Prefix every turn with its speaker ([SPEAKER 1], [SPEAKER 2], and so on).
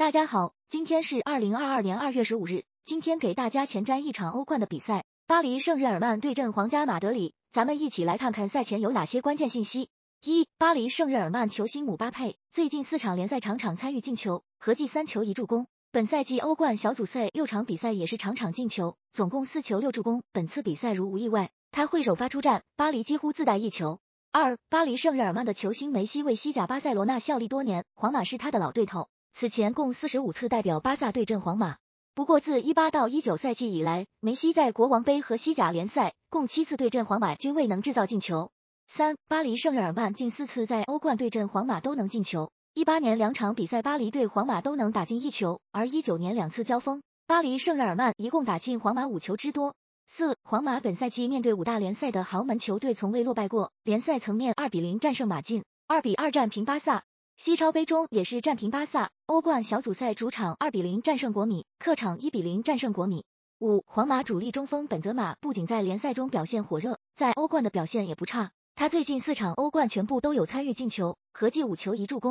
[SPEAKER 1] 大家好，今天是二零二二年二月十五日。今天给大家前瞻一场欧冠的比赛，巴黎圣日耳曼对阵皇家马德里。咱们一起来看看赛前有哪些关键信息。一、巴黎圣日耳曼球星姆巴佩最近四场联赛场场参与进球，合计三球一助攻。本赛季欧冠小组赛六场比赛也是场场进球，总共四球六助攻。本次比赛如无意外，他会首发出战，巴黎几乎自带一球。二、巴黎圣日耳曼的球星梅西为西甲巴塞罗那效力多年，皇马是他的老对头。此前共四十五次代表巴萨对阵皇马，不过自一八到一九赛季以来，梅西在国王杯和西甲联赛共七次对阵皇马均未能制造进球。三，巴黎圣日耳曼近四次在欧冠对阵皇马都能进球，一八年两场比赛巴黎对皇马都能打进一球，而一九年两次交锋，巴黎圣日耳曼一共打进皇马五球之多。四，皇马本赛季面对五大联赛的豪门球队从未落败过，联赛层面二比零战胜马竞，二比二战平巴萨。西超杯中也是战平巴萨，欧冠小组赛主场二比零战胜国米，客场一比零战胜国米。五，皇马主力中锋本泽马不仅在联赛中表现火热，在欧冠的表现也不差，他最近四场欧冠全部都有参与进球，合计五球一助攻。